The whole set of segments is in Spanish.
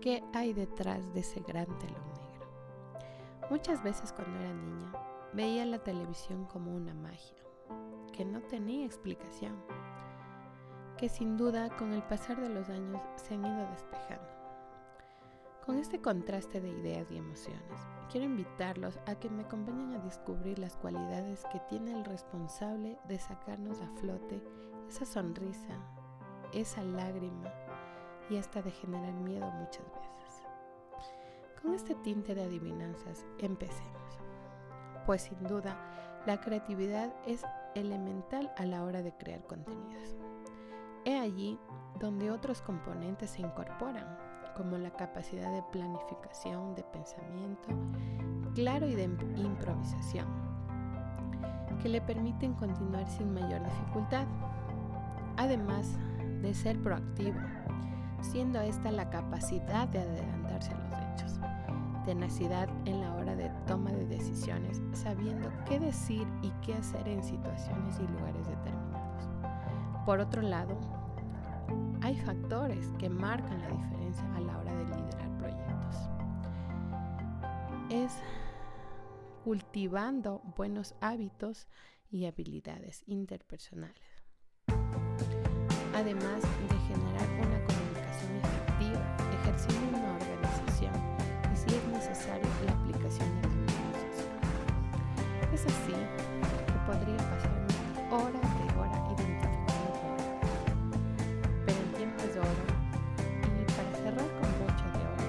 qué hay detrás de ese gran telón negro. Muchas veces cuando era niña veía la televisión como una magia, que no tenía explicación, que sin duda con el pasar de los años se han ido despejando. Con este contraste de ideas y emociones, quiero invitarlos a que me acompañen a descubrir las cualidades que tiene el responsable de sacarnos a flote esa sonrisa, esa lágrima y hasta de generar miedo muchas veces. Con este tinte de adivinanzas, empecemos. Pues sin duda, la creatividad es elemental a la hora de crear contenidos. He allí donde otros componentes se incorporan, como la capacidad de planificación, de pensamiento, claro y de improvisación, que le permiten continuar sin mayor dificultad. Además de ser proactivo, siendo esta la capacidad de adelantarse a los hechos, tenacidad en la hora de toma de decisiones, sabiendo qué decir y qué hacer en situaciones y lugares determinados. Por otro lado, hay factores que marcan la diferencia a la hora de liderar proyectos. Es cultivando buenos hábitos y habilidades interpersonales, además de generar un Hora de hora identificando problemas. Pero el tiempo es oro y para cerrar con broche de oro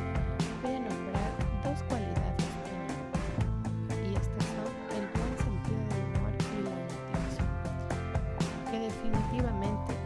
voy a nombrar dos cualidades que y estas son el buen sentido del humor y la motivación, que definitivamente